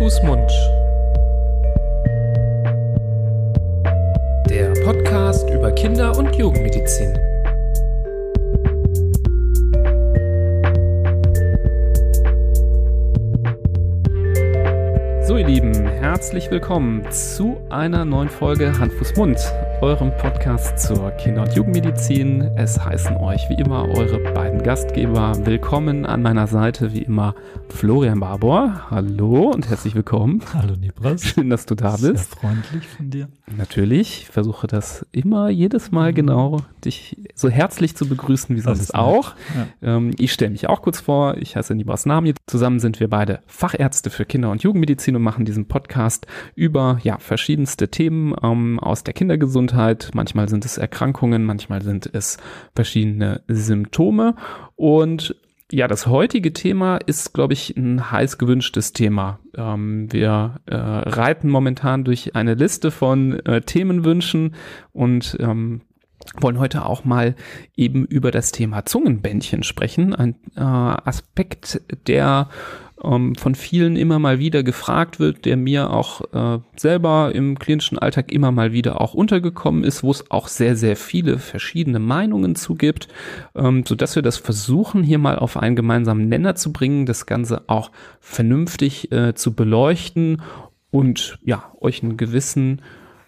Fuß, Mund. Der Podcast über Kinder- und Jugendmedizin. So, ihr Lieben, herzlich willkommen zu einer neuen Folge Hand, Fuß, Mund, eurem Podcast zur Kinder- und Jugendmedizin. Es heißen euch wie immer eure beiden Gastgeber willkommen an meiner Seite, wie immer Florian Barbour. Hallo und herzlich willkommen. Hallo Nibras. Schön, dass du da bist. Sehr freundlich von dir. Natürlich, ich versuche das immer jedes Mal genau, dich so herzlich zu begrüßen wie sonst auch. Ja. Ähm, ich stelle mich auch kurz vor, ich heiße Nibras Nami. Zusammen sind wir beide Fachärzte für Kinder- und Jugendmedizin und machen diesen Podcast über ja, verschiedenste Themen ähm, aus der Kindergesundheit. Manchmal sind es Erkrankungen, manchmal sind es verschiedene Symptome. Und ja, das heutige Thema ist, glaube ich, ein heiß gewünschtes Thema. Ähm, wir äh, reiten momentan durch eine Liste von äh, Themenwünschen und ähm, wollen heute auch mal eben über das Thema Zungenbändchen sprechen. Ein äh, Aspekt, der ähm, von vielen immer mal wieder gefragt wird, der mir auch äh, selber im klinischen Alltag immer mal wieder auch untergekommen ist, wo es auch sehr, sehr viele verschiedene Meinungen zu gibt, ähm, so dass wir das versuchen, hier mal auf einen gemeinsamen Nenner zu bringen, das Ganze auch vernünftig äh, zu beleuchten und ja, euch einen gewissen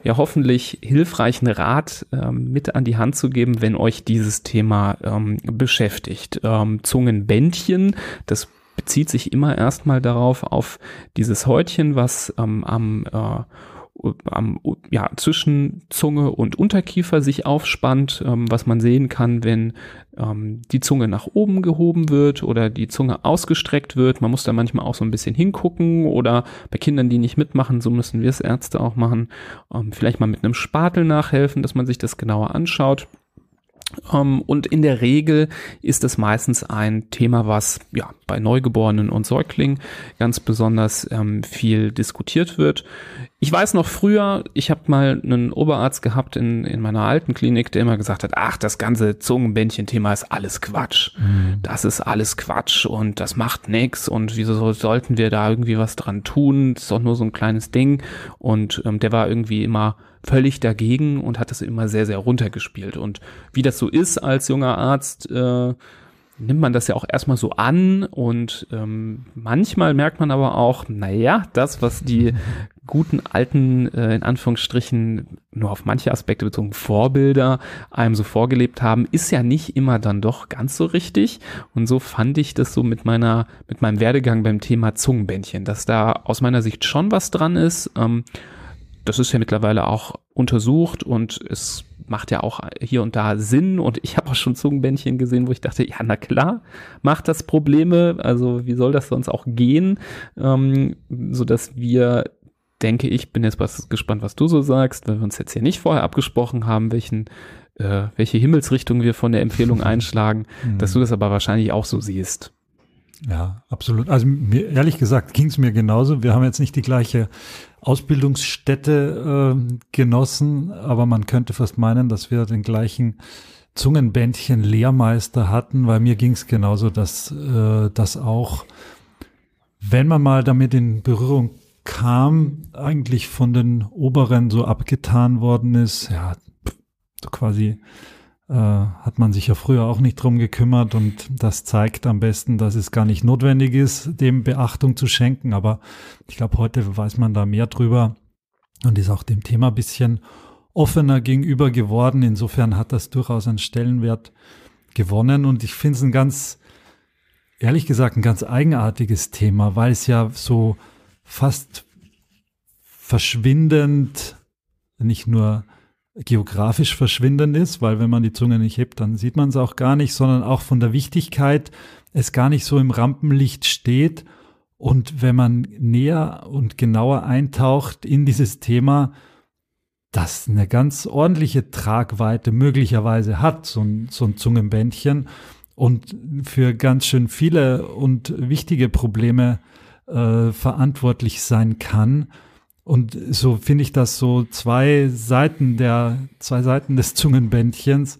ja hoffentlich hilfreichen Rat ähm, mit an die Hand zu geben, wenn euch dieses Thema ähm, beschäftigt. Ähm, Zungenbändchen, das bezieht sich immer erstmal darauf, auf dieses Häutchen, was ähm, am äh, am, ja, zwischen Zunge und Unterkiefer sich aufspannt, ähm, was man sehen kann, wenn ähm, die Zunge nach oben gehoben wird oder die Zunge ausgestreckt wird. Man muss da manchmal auch so ein bisschen hingucken oder bei Kindern, die nicht mitmachen, so müssen wir es Ärzte auch machen, ähm, vielleicht mal mit einem Spatel nachhelfen, dass man sich das genauer anschaut. Ähm, und in der Regel ist es meistens ein Thema, was ja bei Neugeborenen und Säuglingen ganz besonders ähm, viel diskutiert wird. Ich weiß noch früher, ich habe mal einen Oberarzt gehabt in, in meiner alten Klinik, der immer gesagt hat, ach, das ganze Zungenbändchen-Thema ist alles Quatsch. Mhm. Das ist alles Quatsch und das macht nix und wieso sollten wir da irgendwie was dran tun? Das ist doch nur so ein kleines Ding. Und ähm, der war irgendwie immer völlig dagegen und hat das immer sehr, sehr runtergespielt. Und wie das so ist als junger Arzt, äh, nimmt man das ja auch erstmal so an und ähm, manchmal merkt man aber auch, naja, das, was die guten alten, äh, in Anführungsstrichen, nur auf manche Aspekte bezogen Vorbilder einem so vorgelebt haben, ist ja nicht immer dann doch ganz so richtig. Und so fand ich das so mit meiner, mit meinem Werdegang beim Thema Zungenbändchen, dass da aus meiner Sicht schon was dran ist. Ähm, das ist ja mittlerweile auch untersucht und es macht ja auch hier und da Sinn und ich habe auch schon Zungenbändchen gesehen, wo ich dachte, ja, na klar, macht das Probleme, also wie soll das sonst auch gehen, ähm, so dass wir denke ich, bin jetzt was gespannt, was du so sagst, weil wir uns jetzt hier nicht vorher abgesprochen haben, welchen äh, welche Himmelsrichtung wir von der Empfehlung einschlagen, mhm. dass du das aber wahrscheinlich auch so siehst. Ja, absolut. Also mir, ehrlich gesagt ging es mir genauso. Wir haben jetzt nicht die gleiche Ausbildungsstätte äh, genossen, aber man könnte fast meinen, dass wir den gleichen Zungenbändchen Lehrmeister hatten, weil mir ging es genauso, dass äh, das auch, wenn man mal damit in Berührung kam, eigentlich von den Oberen so abgetan worden ist, ja, so quasi äh, hat man sich ja früher auch nicht drum gekümmert und das zeigt am besten, dass es gar nicht notwendig ist, dem Beachtung zu schenken. Aber ich glaube, heute weiß man da mehr drüber und ist auch dem Thema bisschen offener gegenüber geworden. Insofern hat das durchaus einen Stellenwert gewonnen und ich finde es ein ganz, ehrlich gesagt, ein ganz eigenartiges Thema, weil es ja so fast verschwindend nicht nur geografisch verschwindend ist, weil wenn man die Zunge nicht hebt, dann sieht man es auch gar nicht, sondern auch von der Wichtigkeit es gar nicht so im Rampenlicht steht. Und wenn man näher und genauer eintaucht in dieses Thema, das eine ganz ordentliche Tragweite möglicherweise hat, so ein, so ein Zungenbändchen und für ganz schön viele und wichtige Probleme äh, verantwortlich sein kann. Und so finde ich das so zwei Seiten der, zwei Seiten des Zungenbändchens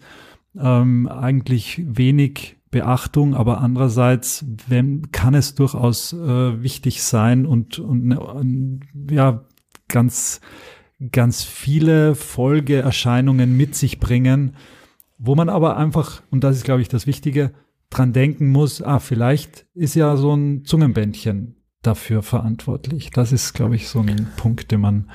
ähm, eigentlich wenig Beachtung, aber andererseits wenn, kann es durchaus äh, wichtig sein und, und, und ja, ganz, ganz viele Folgeerscheinungen mit sich bringen, wo man aber einfach, und das ist, glaube ich, das Wichtige, dran denken muss, ah, vielleicht ist ja so ein Zungenbändchen dafür verantwortlich. Das ist, glaube ich, so ein Punkt, den man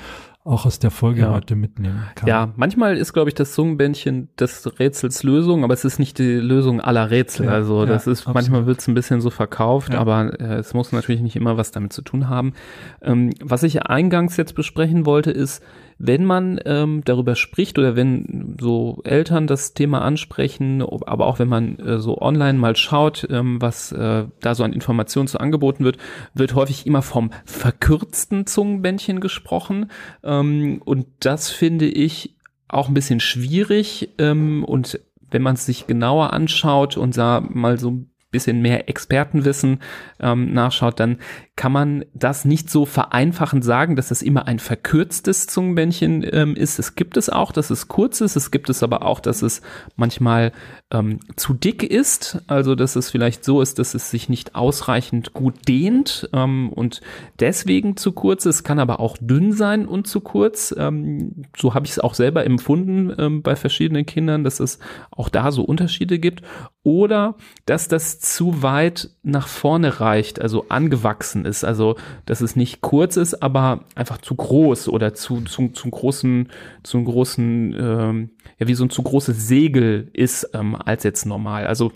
auch aus der Folge ja. heute mitnehmen kann. Ja, manchmal ist, glaube ich, das Zungenbändchen des Rätsels Lösung, aber es ist nicht die Lösung aller Rätsel. Ja, also das ja, ist, absolut. manchmal wird es ein bisschen so verkauft, aber äh, es muss natürlich nicht immer was damit zu tun haben. Ähm, was ich eingangs jetzt besprechen wollte, ist, wenn man ähm, darüber spricht oder wenn so Eltern das Thema ansprechen, aber auch wenn man äh, so online mal schaut, ähm, was äh, da so an Informationen zu angeboten wird, wird häufig immer vom verkürzten Zungenbändchen gesprochen. Ähm, und das finde ich auch ein bisschen schwierig. Ähm, und wenn man es sich genauer anschaut und da mal so ein bisschen mehr Expertenwissen ähm, nachschaut, dann kann man das nicht so vereinfachend sagen, dass das immer ein verkürztes Zungenbändchen ähm, ist. Es gibt es auch, dass es kurz ist. Es gibt es aber auch, dass es manchmal ähm, zu dick ist. Also, dass es vielleicht so ist, dass es sich nicht ausreichend gut dehnt ähm, und deswegen zu kurz ist. Kann aber auch dünn sein und zu kurz. Ähm, so habe ich es auch selber empfunden ähm, bei verschiedenen Kindern, dass es auch da so Unterschiede gibt. Oder dass das zu weit nach vorne reicht, also angewachsen ist. Also, dass es nicht kurz ist, aber einfach zu groß oder zu, zu, zu großen, zu großen, ähm, ja, wie so ein zu großes Segel ist, ähm, als jetzt normal. Also,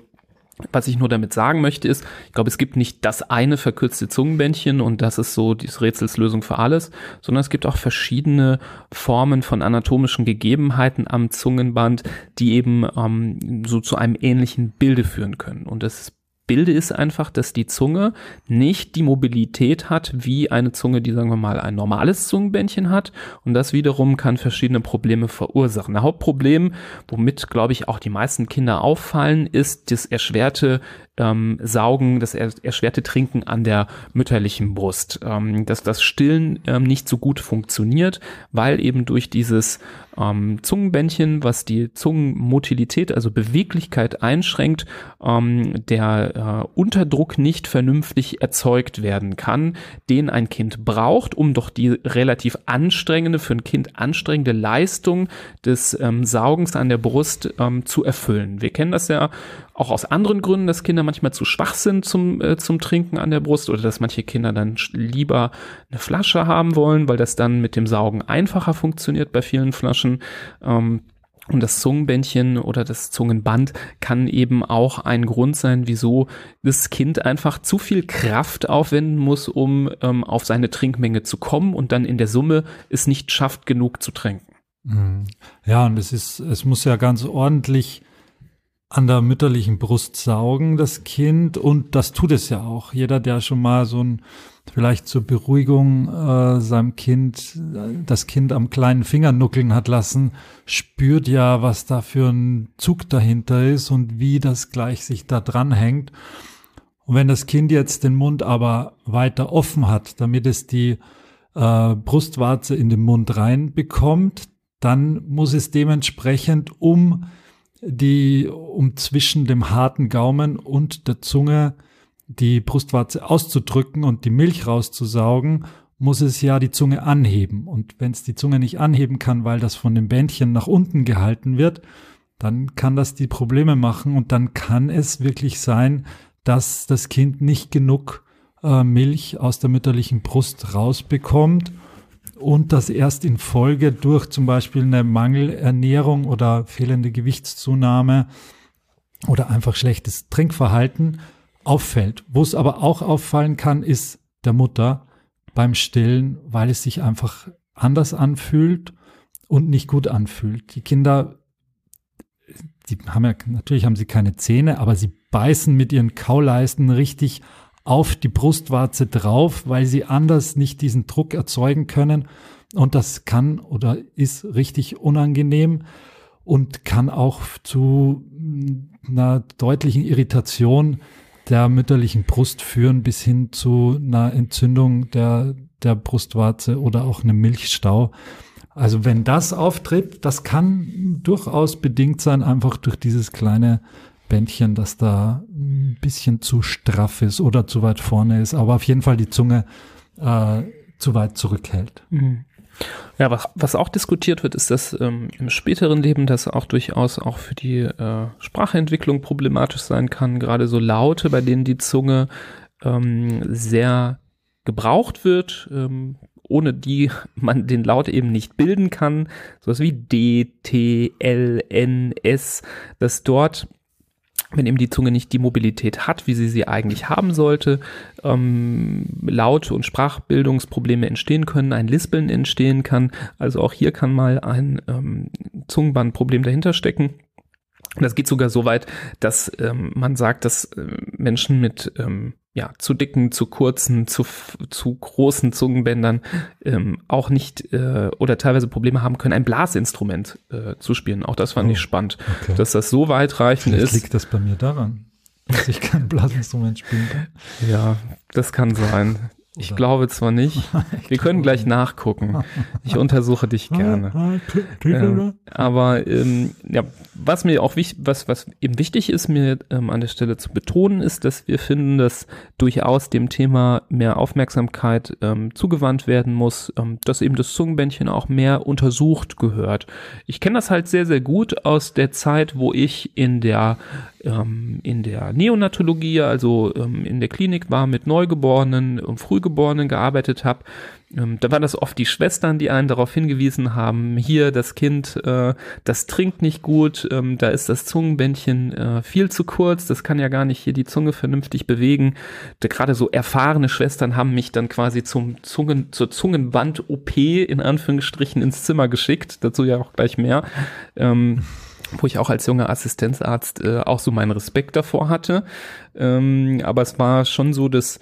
was ich nur damit sagen möchte ist, ich glaube, es gibt nicht das eine verkürzte Zungenbändchen und das ist so die Rätselslösung für alles, sondern es gibt auch verschiedene Formen von anatomischen Gegebenheiten am Zungenband, die eben ähm, so zu einem ähnlichen Bilde führen können. Und das Bilde ist einfach, dass die Zunge nicht die Mobilität hat, wie eine Zunge, die sagen wir mal ein normales Zungenbändchen hat. Und das wiederum kann verschiedene Probleme verursachen. Ein Hauptproblem, womit, glaube ich, auch die meisten Kinder auffallen, ist das erschwerte ähm, Saugen, das erschwerte Trinken an der mütterlichen Brust. Ähm, dass das Stillen ähm, nicht so gut funktioniert, weil eben durch dieses ähm, Zungenbändchen, was die Zungenmotilität, also Beweglichkeit einschränkt, ähm, der äh, Unterdruck nicht vernünftig erzeugt werden kann, den ein Kind braucht, um doch die relativ anstrengende, für ein Kind anstrengende Leistung des ähm, Saugens an der Brust ähm, zu erfüllen. Wir kennen das ja auch aus anderen Gründen, dass Kinder manchmal zu schwach sind zum, äh, zum Trinken an der Brust oder dass manche Kinder dann lieber eine Flasche haben wollen, weil das dann mit dem Saugen einfacher funktioniert bei vielen Flaschen. Ähm, und das Zungenbändchen oder das Zungenband kann eben auch ein Grund sein, wieso das Kind einfach zu viel Kraft aufwenden muss, um ähm, auf seine Trinkmenge zu kommen und dann in der Summe es nicht schafft, genug zu trinken. Mhm. Ja, und es ist, es muss ja ganz ordentlich an der mütterlichen Brust saugen, das Kind, und das tut es ja auch. Jeder, der schon mal so ein, vielleicht zur Beruhigung äh, seinem Kind, das Kind am kleinen Finger nuckeln hat lassen, spürt ja, was da für ein Zug dahinter ist und wie das gleich sich da dran hängt. Und wenn das Kind jetzt den Mund aber weiter offen hat, damit es die äh, Brustwarze in den Mund reinbekommt, dann muss es dementsprechend um die um zwischen dem harten Gaumen und der Zunge die Brustwarze auszudrücken und die Milch rauszusaugen, muss es ja die Zunge anheben. Und wenn es die Zunge nicht anheben kann, weil das von dem Bändchen nach unten gehalten wird, dann kann das die Probleme machen und dann kann es wirklich sein, dass das Kind nicht genug äh, Milch aus der mütterlichen Brust rausbekommt und das erst in Folge durch zum Beispiel eine Mangelernährung oder fehlende Gewichtszunahme oder einfach schlechtes Trinkverhalten auffällt. Wo es aber auch auffallen kann, ist der Mutter beim Stillen, weil es sich einfach anders anfühlt und nicht gut anfühlt. Die Kinder, die haben ja, natürlich haben sie keine Zähne, aber sie beißen mit ihren Kauleisten richtig auf die Brustwarze drauf, weil sie anders nicht diesen Druck erzeugen können. Und das kann oder ist richtig unangenehm und kann auch zu einer deutlichen Irritation der mütterlichen Brust führen bis hin zu einer Entzündung der, der Brustwarze oder auch einem Milchstau. Also wenn das auftritt, das kann durchaus bedingt sein, einfach durch dieses kleine Bändchen, das da ein bisschen zu straff ist oder zu weit vorne ist, aber auf jeden Fall die Zunge äh, zu weit zurückhält. Mhm. Ja, was, was auch diskutiert wird, ist, dass ähm, im späteren Leben das auch durchaus auch für die äh, Sprachentwicklung problematisch sein kann. Gerade so Laute, bei denen die Zunge ähm, sehr gebraucht wird, ähm, ohne die man den Laut eben nicht bilden kann. Sowas wie D, T, L, N, S, dass dort wenn eben die Zunge nicht die Mobilität hat, wie sie sie eigentlich haben sollte, ähm, Laut- und Sprachbildungsprobleme entstehen können, ein Lispeln entstehen kann. Also auch hier kann mal ein ähm, Zungenbandproblem dahinter stecken. Das geht sogar so weit, dass ähm, man sagt, dass äh, Menschen mit ähm, ja, zu dicken, zu kurzen, zu, zu großen Zungenbändern ähm, auch nicht äh, oder teilweise Probleme haben können, ein Blasinstrument äh, zu spielen. Auch das fand oh, ich spannend, okay. dass das so weitreichend ist. liegt das bei mir daran, dass ich kein Blasinstrument spielen kann. Ja, das kann sein. Ich Oder? glaube zwar nicht. Wir können gleich nachgucken. Ich untersuche dich gerne. äh, aber ähm, ja, was mir auch wichtig, was, was eben wichtig ist, mir ähm, an der Stelle zu betonen, ist, dass wir finden, dass durchaus dem Thema mehr Aufmerksamkeit ähm, zugewandt werden muss, ähm, dass eben das Zungenbändchen auch mehr untersucht gehört. Ich kenne das halt sehr, sehr gut aus der Zeit, wo ich in der ähm, in der Neonatologie, also ähm, in der Klinik war mit Neugeborenen und Frühgeborenen gearbeitet habe, ähm, da waren das oft die Schwestern, die einen darauf hingewiesen haben, hier das Kind, äh, das trinkt nicht gut, ähm, da ist das Zungenbändchen äh, viel zu kurz, das kann ja gar nicht hier die Zunge vernünftig bewegen. Gerade so erfahrene Schwestern haben mich dann quasi zum Zungen, zur Zungenband-OP in Anführungsstrichen ins Zimmer geschickt, dazu ja auch gleich mehr. Ähm, wo ich auch als junger Assistenzarzt äh, auch so meinen Respekt davor hatte. Ähm, aber es war schon so, dass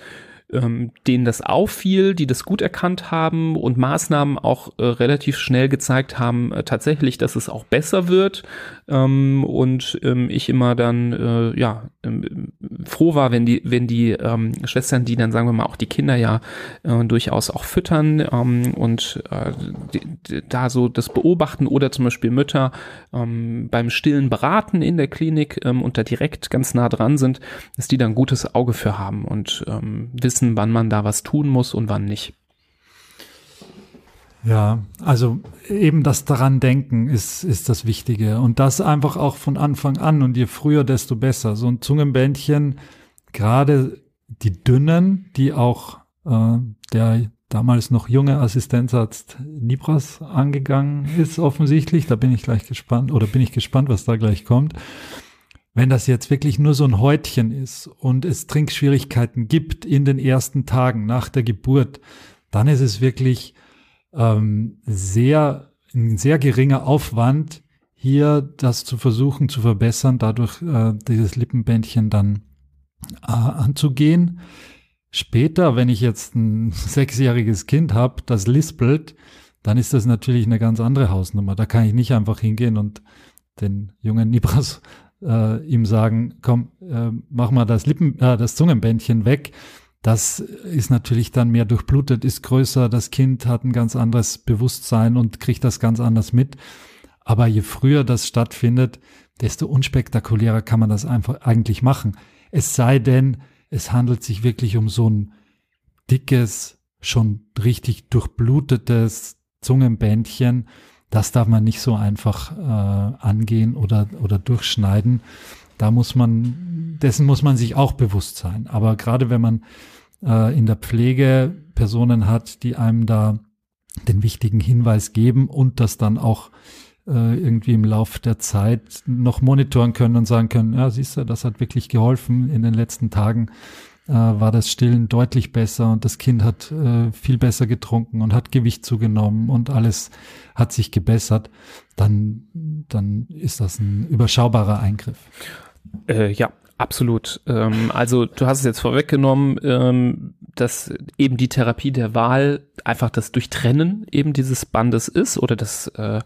ähm, denen das auffiel, die das gut erkannt haben und Maßnahmen auch äh, relativ schnell gezeigt haben, äh, tatsächlich, dass es auch besser wird. Ähm, und ähm, ich immer dann äh, ja ähm, froh war, wenn die, wenn die ähm, Schwestern, die dann sagen wir mal auch die Kinder ja äh, durchaus auch füttern ähm, und äh, die, da so das beobachten oder zum Beispiel Mütter beim Stillen beraten in der Klinik und da direkt ganz nah dran sind, dass die dann gutes Auge für haben und wissen, wissen, wann man da was tun muss und wann nicht. Ja, also eben das daran denken ist, ist das Wichtige. Und das einfach auch von Anfang an. Und je früher, desto besser. So ein Zungenbändchen, gerade die dünnen, die auch äh, der damals noch junge Assistenzarzt Nibras angegangen ist, offensichtlich. Da bin ich gleich gespannt oder bin ich gespannt, was da gleich kommt. Wenn das jetzt wirklich nur so ein Häutchen ist und es Trinkschwierigkeiten gibt in den ersten Tagen nach der Geburt, dann ist es wirklich ähm, sehr, ein sehr geringer Aufwand, hier das zu versuchen zu verbessern, dadurch äh, dieses Lippenbändchen dann äh, anzugehen. Später, wenn ich jetzt ein sechsjähriges Kind habe, das lispelt, dann ist das natürlich eine ganz andere Hausnummer. Da kann ich nicht einfach hingehen und den jungen Nibras äh, ihm sagen, komm, äh, mach mal das Lippen, äh, das Zungenbändchen weg. Das ist natürlich dann mehr durchblutet, ist größer, das Kind hat ein ganz anderes Bewusstsein und kriegt das ganz anders mit. Aber je früher das stattfindet, desto unspektakulärer kann man das einfach eigentlich machen. Es sei denn, es handelt sich wirklich um so ein dickes, schon richtig durchblutetes Zungenbändchen, das darf man nicht so einfach äh, angehen oder, oder durchschneiden. Da muss man, dessen muss man sich auch bewusst sein. Aber gerade wenn man äh, in der Pflege Personen hat, die einem da den wichtigen Hinweis geben und das dann auch äh, irgendwie im Lauf der Zeit noch monitoren können und sagen können, ja, siehst du, das hat wirklich geholfen in den letzten Tagen äh, war das Stillen deutlich besser und das Kind hat äh, viel besser getrunken und hat Gewicht zugenommen und alles hat sich gebessert, dann, dann ist das ein überschaubarer Eingriff. Äh, ja, absolut. Ähm, also du hast es jetzt vorweggenommen, ähm, dass eben die Therapie der Wahl einfach das Durchtrennen eben dieses Bandes ist oder das äh,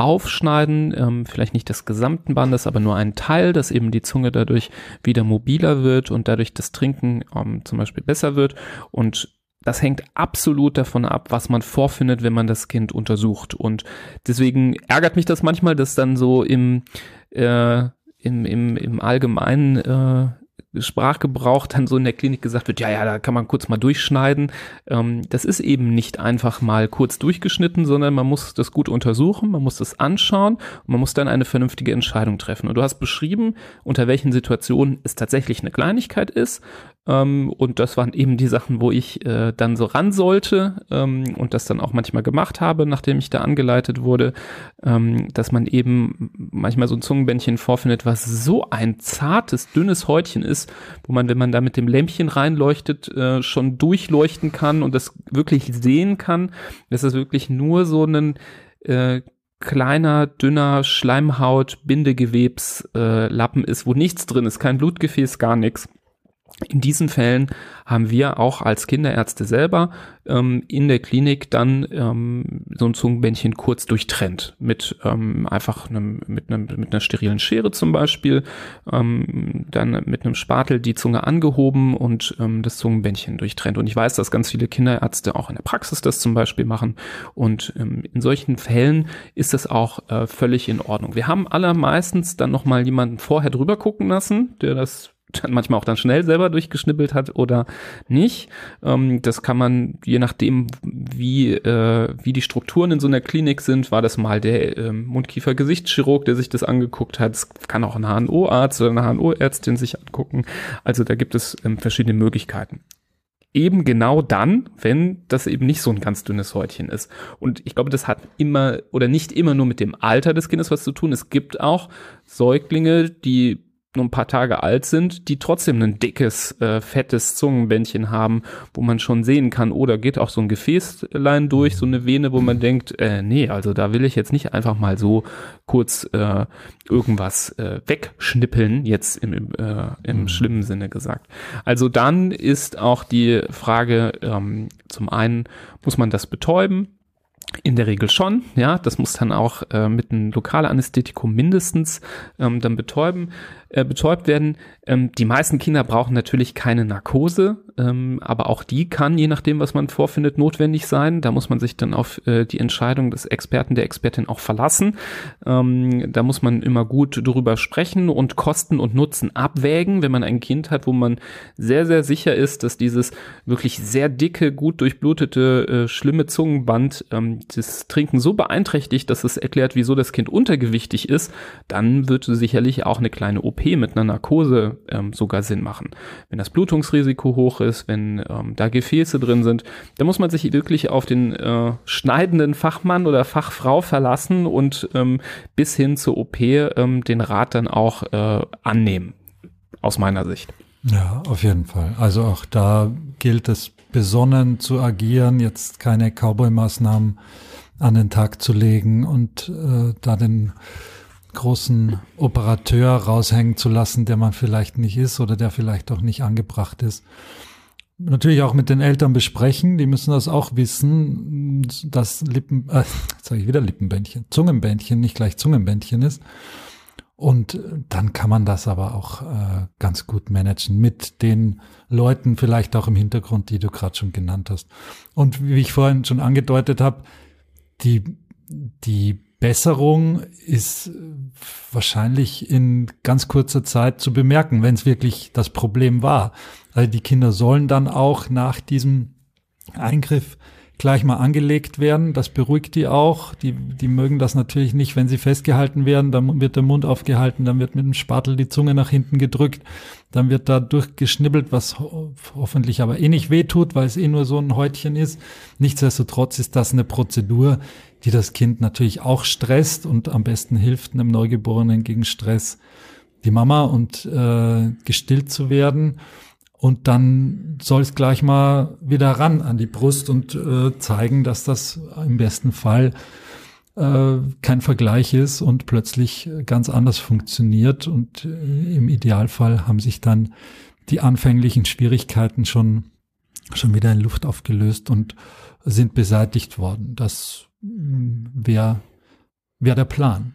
Aufschneiden, ähm, vielleicht nicht des gesamten Bandes, aber nur einen Teil, dass eben die Zunge dadurch wieder mobiler wird und dadurch das Trinken ähm, zum Beispiel besser wird. Und das hängt absolut davon ab, was man vorfindet, wenn man das Kind untersucht. Und deswegen ärgert mich das manchmal, dass dann so im, äh, im, im, im allgemeinen äh, Sprachgebrauch dann so in der Klinik gesagt wird, ja, ja, da kann man kurz mal durchschneiden. Ähm, das ist eben nicht einfach mal kurz durchgeschnitten, sondern man muss das gut untersuchen, man muss das anschauen und man muss dann eine vernünftige Entscheidung treffen. Und du hast beschrieben, unter welchen Situationen es tatsächlich eine Kleinigkeit ist. Ähm, und das waren eben die Sachen, wo ich äh, dann so ran sollte ähm, und das dann auch manchmal gemacht habe, nachdem ich da angeleitet wurde, ähm, dass man eben manchmal so ein Zungenbändchen vorfindet, was so ein zartes, dünnes Häutchen ist, wo man, wenn man da mit dem Lämpchen reinleuchtet, äh, schon durchleuchten kann und das wirklich sehen kann, dass es wirklich nur so ein äh, kleiner, dünner Schleimhaut, Bindegewebslappen äh, ist, wo nichts drin ist, kein Blutgefäß, gar nichts. In diesen Fällen haben wir auch als Kinderärzte selber ähm, in der Klinik dann ähm, so ein Zungenbändchen kurz durchtrennt mit ähm, einfach einem, mit, einem, mit einer sterilen Schere zum Beispiel, ähm, dann mit einem Spatel die Zunge angehoben und ähm, das Zungenbändchen durchtrennt. Und ich weiß, dass ganz viele Kinderärzte auch in der Praxis das zum Beispiel machen und ähm, in solchen Fällen ist das auch äh, völlig in Ordnung. Wir haben allermeistens dann nochmal jemanden vorher drüber gucken lassen, der das manchmal auch dann schnell selber durchgeschnippelt hat oder nicht. Ähm, das kann man, je nachdem, wie, äh, wie die Strukturen in so einer Klinik sind, war das mal der äh, Mundkiefer-Gesichtschirurg, der sich das angeguckt hat. Es kann auch ein HNO-Arzt oder eine HNO-Ärztin sich angucken. Also da gibt es ähm, verschiedene Möglichkeiten eben genau dann, wenn das eben nicht so ein ganz dünnes Häutchen ist. Und ich glaube, das hat immer oder nicht immer nur mit dem Alter des Kindes was zu tun. Es gibt auch Säuglinge, die nur ein paar Tage alt sind, die trotzdem ein dickes, äh, fettes Zungenbändchen haben, wo man schon sehen kann, oder oh, geht auch so ein Gefäßlein durch, so eine Vene, wo man denkt, äh, nee, also da will ich jetzt nicht einfach mal so kurz äh, irgendwas äh, wegschnippeln, jetzt im, äh, im mhm. schlimmen Sinne gesagt. Also dann ist auch die Frage, ähm, zum einen muss man das betäuben, in der Regel schon, ja. Das muss dann auch äh, mit einem Lokalanästhetikum mindestens ähm, dann betäuben äh, betäubt werden. Ähm, die meisten Kinder brauchen natürlich keine Narkose, ähm, aber auch die kann, je nachdem, was man vorfindet, notwendig sein. Da muss man sich dann auf äh, die Entscheidung des Experten, der Expertin auch verlassen. Ähm, da muss man immer gut drüber sprechen und Kosten und Nutzen abwägen, wenn man ein Kind hat, wo man sehr, sehr sicher ist, dass dieses wirklich sehr dicke, gut durchblutete, äh, schlimme Zungenband ähm, das Trinken so beeinträchtigt, dass es erklärt, wieso das Kind untergewichtig ist, dann wird sicherlich auch eine kleine OP mit einer Narkose ähm, sogar Sinn machen. Wenn das Blutungsrisiko hoch ist, wenn ähm, da Gefäße drin sind, dann muss man sich wirklich auf den äh, schneidenden Fachmann oder Fachfrau verlassen und ähm, bis hin zur OP ähm, den Rat dann auch äh, annehmen, aus meiner Sicht. Ja, auf jeden Fall. Also auch da gilt es besonnen zu agieren, jetzt keine Cowboy-Maßnahmen an den Tag zu legen und äh, da den großen Operateur raushängen zu lassen, der man vielleicht nicht ist oder der vielleicht auch nicht angebracht ist. Natürlich auch mit den Eltern besprechen, die müssen das auch wissen, dass Lippen, äh, jetzt sage ich wieder Lippenbändchen, Zungenbändchen nicht gleich Zungenbändchen ist. Und dann kann man das aber auch äh, ganz gut managen mit den Leuten vielleicht auch im Hintergrund, die du gerade schon genannt hast. Und wie ich vorhin schon angedeutet habe, die, die Besserung ist wahrscheinlich in ganz kurzer Zeit zu bemerken, wenn es wirklich das Problem war. Also die Kinder sollen dann auch nach diesem Eingriff gleich mal angelegt werden. Das beruhigt die auch. Die, die mögen das natürlich nicht, wenn sie festgehalten werden. Dann wird der Mund aufgehalten, dann wird mit dem Spatel die Zunge nach hinten gedrückt. Dann wird da durchgeschnibbelt, was ho hoffentlich aber eh nicht wehtut, weil es eh nur so ein Häutchen ist. Nichtsdestotrotz ist das eine Prozedur, die das Kind natürlich auch stresst und am besten hilft einem Neugeborenen gegen Stress die Mama und äh, gestillt zu werden. Und dann soll es gleich mal wieder ran an die Brust und äh, zeigen, dass das im besten Fall äh, kein Vergleich ist und plötzlich ganz anders funktioniert. Und äh, im Idealfall haben sich dann die anfänglichen Schwierigkeiten schon, schon wieder in Luft aufgelöst und sind beseitigt worden. Das mm, wäre wär der Plan.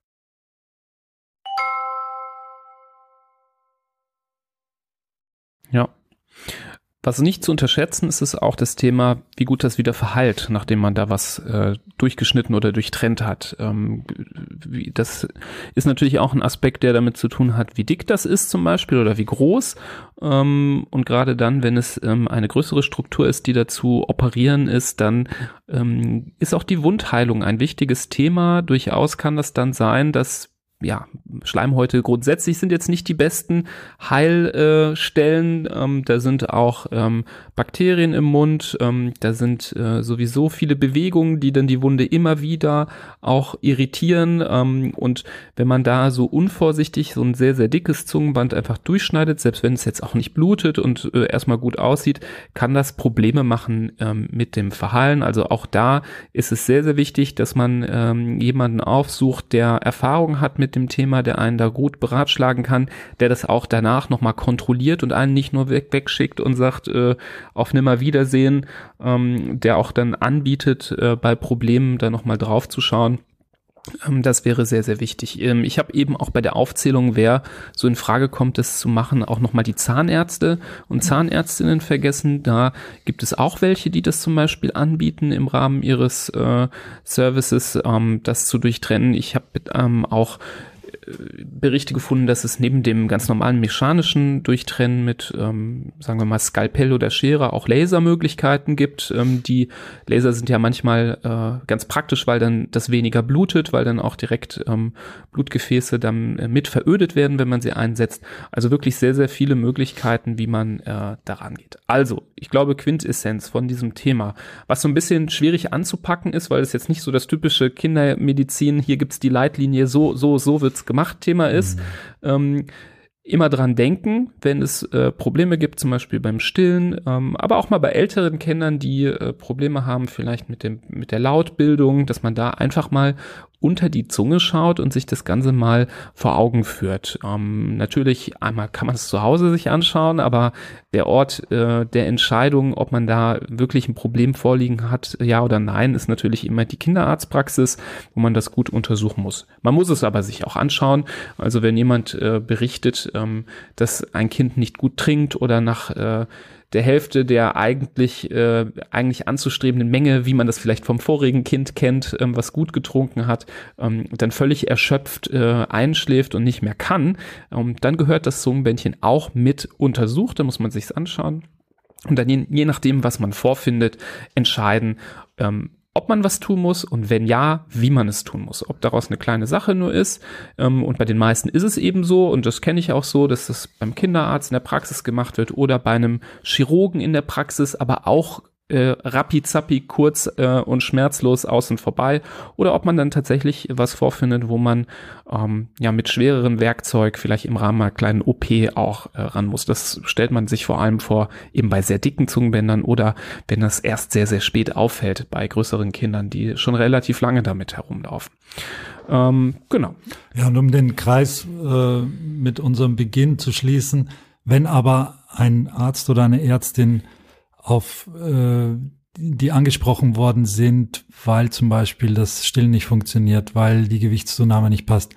Was nicht zu unterschätzen ist, ist auch das Thema, wie gut das wieder verheilt, nachdem man da was äh, durchgeschnitten oder durchtrennt hat. Ähm, wie, das ist natürlich auch ein Aspekt, der damit zu tun hat, wie dick das ist zum Beispiel oder wie groß. Ähm, und gerade dann, wenn es ähm, eine größere Struktur ist, die dazu operieren ist, dann ähm, ist auch die Wundheilung ein wichtiges Thema. Durchaus kann das dann sein, dass ja, Schleimhäute grundsätzlich sind jetzt nicht die besten Heilstellen. Ähm, da sind auch ähm, Bakterien im Mund, ähm, da sind äh, sowieso viele Bewegungen, die dann die Wunde immer wieder auch irritieren. Ähm, und wenn man da so unvorsichtig so ein sehr, sehr dickes Zungenband einfach durchschneidet, selbst wenn es jetzt auch nicht blutet und äh, erstmal gut aussieht, kann das Probleme machen ähm, mit dem Verheilen. Also auch da ist es sehr, sehr wichtig, dass man ähm, jemanden aufsucht, der Erfahrung hat mit mit dem Thema, der einen da gut beratschlagen kann, der das auch danach nochmal kontrolliert und einen nicht nur weg, wegschickt und sagt, äh, auf Nimmerwiedersehen, ähm, der auch dann anbietet, äh, bei Problemen da nochmal drauf zu schauen. Ähm, das wäre sehr, sehr wichtig. Ähm, ich habe eben auch bei der Aufzählung, wer so in Frage kommt, das zu machen, auch nochmal die Zahnärzte und Zahnärztinnen vergessen. Da gibt es auch welche, die das zum Beispiel anbieten im Rahmen ihres äh, Services, ähm, das zu durchtrennen. Ich habe ähm, auch Berichte gefunden, dass es neben dem ganz normalen mechanischen Durchtrennen mit, ähm, sagen wir mal, Skalpell oder Schere auch Lasermöglichkeiten gibt. Ähm, die Laser sind ja manchmal äh, ganz praktisch, weil dann das weniger blutet, weil dann auch direkt ähm, Blutgefäße dann äh, mit verödet werden, wenn man sie einsetzt. Also wirklich sehr, sehr viele Möglichkeiten, wie man äh, daran geht. Also, ich glaube, Quintessenz von diesem Thema, was so ein bisschen schwierig anzupacken ist, weil es jetzt nicht so das typische Kindermedizin, hier gibt's die Leitlinie, so, so, so wird's gemacht Thema ist. Mhm. Ähm, immer dran denken, wenn es äh, Probleme gibt, zum Beispiel beim Stillen, ähm, aber auch mal bei älteren Kindern, die äh, Probleme haben, vielleicht mit dem mit der Lautbildung, dass man da einfach mal unter die Zunge schaut und sich das Ganze mal vor Augen führt. Ähm, natürlich, einmal kann man es zu Hause sich anschauen, aber der Ort äh, der Entscheidung, ob man da wirklich ein Problem vorliegen hat, ja oder nein, ist natürlich immer die Kinderarztpraxis, wo man das gut untersuchen muss. Man muss es aber sich auch anschauen. Also wenn jemand äh, berichtet, ähm, dass ein Kind nicht gut trinkt oder nach äh, der Hälfte der eigentlich, äh, eigentlich anzustrebenden Menge, wie man das vielleicht vom vorigen Kind kennt, ähm, was gut getrunken hat, ähm, dann völlig erschöpft äh, einschläft und nicht mehr kann, ähm, dann gehört das Zungenbändchen auch mit untersucht, da muss man sich's anschauen. Und dann je, je nachdem, was man vorfindet, entscheiden, ähm, ob man was tun muss und wenn ja, wie man es tun muss. Ob daraus eine kleine Sache nur ist. Ähm, und bei den meisten ist es eben so, und das kenne ich auch so, dass das beim Kinderarzt in der Praxis gemacht wird oder bei einem Chirurgen in der Praxis, aber auch äh, rappi kurz äh, und schmerzlos außen vorbei oder ob man dann tatsächlich was vorfindet, wo man ähm, ja mit schwereren Werkzeug vielleicht im Rahmen einer kleinen OP auch äh, ran muss. Das stellt man sich vor allem vor eben bei sehr dicken Zungenbändern oder wenn das erst sehr, sehr spät auffällt bei größeren Kindern, die schon relativ lange damit herumlaufen. Ähm, genau. Ja, und um den Kreis äh, mit unserem Beginn zu schließen, wenn aber ein Arzt oder eine Ärztin auf äh, die angesprochen worden sind, weil zum Beispiel das Stillen nicht funktioniert, weil die Gewichtszunahme nicht passt.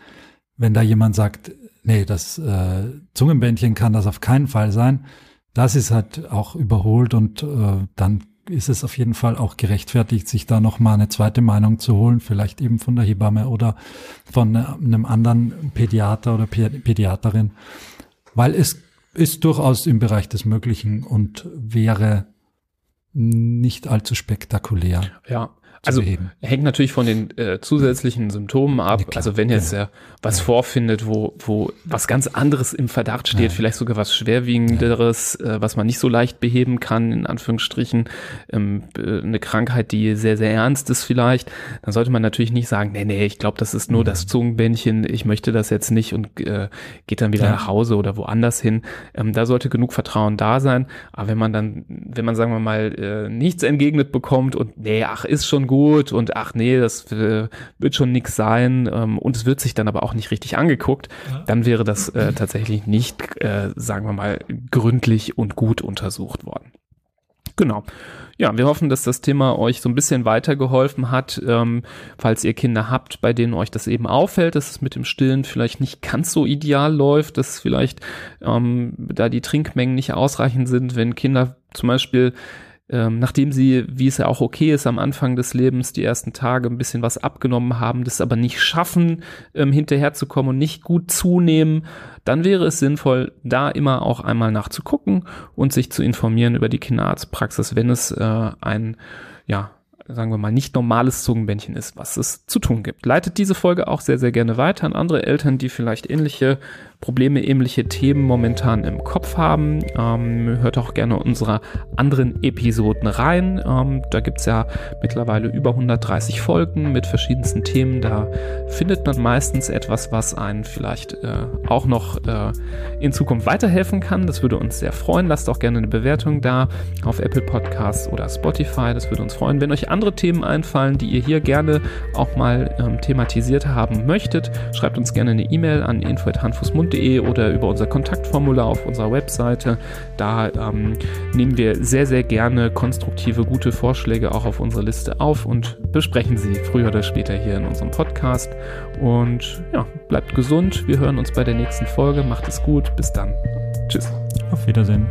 Wenn da jemand sagt, nee, das äh, Zungenbändchen kann das auf keinen Fall sein, das ist halt auch überholt und äh, dann ist es auf jeden Fall auch gerechtfertigt, sich da nochmal eine zweite Meinung zu holen, vielleicht eben von der Hebamme oder von einem anderen Pädiater oder Pädiaterin, weil es ist durchaus im Bereich des Möglichen und wäre nicht allzu spektakulär. Ja, also beheben. hängt natürlich von den äh, zusätzlichen Symptomen ab. Ja, also wenn jetzt ja. er was ja. vorfindet, wo, wo was ganz anderes im Verdacht steht, vielleicht sogar was schwerwiegenderes, äh, was man nicht so leicht beheben kann, in Anführungsstrichen, ähm, äh, eine Krankheit, die sehr, sehr ernst ist vielleicht, dann sollte man natürlich nicht sagen, nee, nee, ich glaube, das ist nur mhm. das Zungenbändchen, ich möchte das jetzt nicht und äh, geht dann wieder nach Hause oder woanders hin. Ähm, da sollte genug Vertrauen da sein. Aber wenn man dann, wenn man, sagen wir mal, äh, nichts entgegnet bekommt und nee, ach, ist schon gut, gut und ach nee, das äh, wird schon nix sein ähm, und es wird sich dann aber auch nicht richtig angeguckt, ja. dann wäre das äh, tatsächlich nicht, äh, sagen wir mal, gründlich und gut untersucht worden. Genau. Ja, wir hoffen, dass das Thema euch so ein bisschen weitergeholfen hat, ähm, falls ihr Kinder habt, bei denen euch das eben auffällt, dass es mit dem Stillen vielleicht nicht ganz so ideal läuft, dass vielleicht ähm, da die Trinkmengen nicht ausreichend sind, wenn Kinder zum Beispiel ähm, nachdem sie, wie es ja auch okay ist, am Anfang des Lebens die ersten Tage ein bisschen was abgenommen haben, das aber nicht schaffen, ähm, hinterherzukommen und nicht gut zunehmen, dann wäre es sinnvoll, da immer auch einmal nachzugucken und sich zu informieren über die Kinderarztpraxis, wenn es äh, ein, ja, sagen wir mal, nicht normales Zungenbändchen ist, was es zu tun gibt. Leitet diese Folge auch sehr, sehr gerne weiter an andere Eltern, die vielleicht ähnliche Probleme, ähnliche Themen momentan im Kopf haben. Ähm, hört auch gerne unsere anderen Episoden rein. Ähm, da gibt es ja mittlerweile über 130 Folgen mit verschiedensten Themen. Da findet man meistens etwas, was einen vielleicht äh, auch noch äh, in Zukunft weiterhelfen kann. Das würde uns sehr freuen. Lasst auch gerne eine Bewertung da auf Apple Podcasts oder Spotify. Das würde uns freuen. Wenn euch andere Themen einfallen, die ihr hier gerne auch mal ähm, thematisiert haben möchtet, schreibt uns gerne eine E-Mail an info.handfußmund www.ftf.de oder über unser Kontaktformular auf unserer Webseite. Da ähm, nehmen wir sehr, sehr gerne konstruktive, gute Vorschläge auch auf unsere Liste auf und besprechen sie früher oder später hier in unserem Podcast. Und ja, bleibt gesund. Wir hören uns bei der nächsten Folge. Macht es gut. Bis dann. Tschüss. Auf Wiedersehen.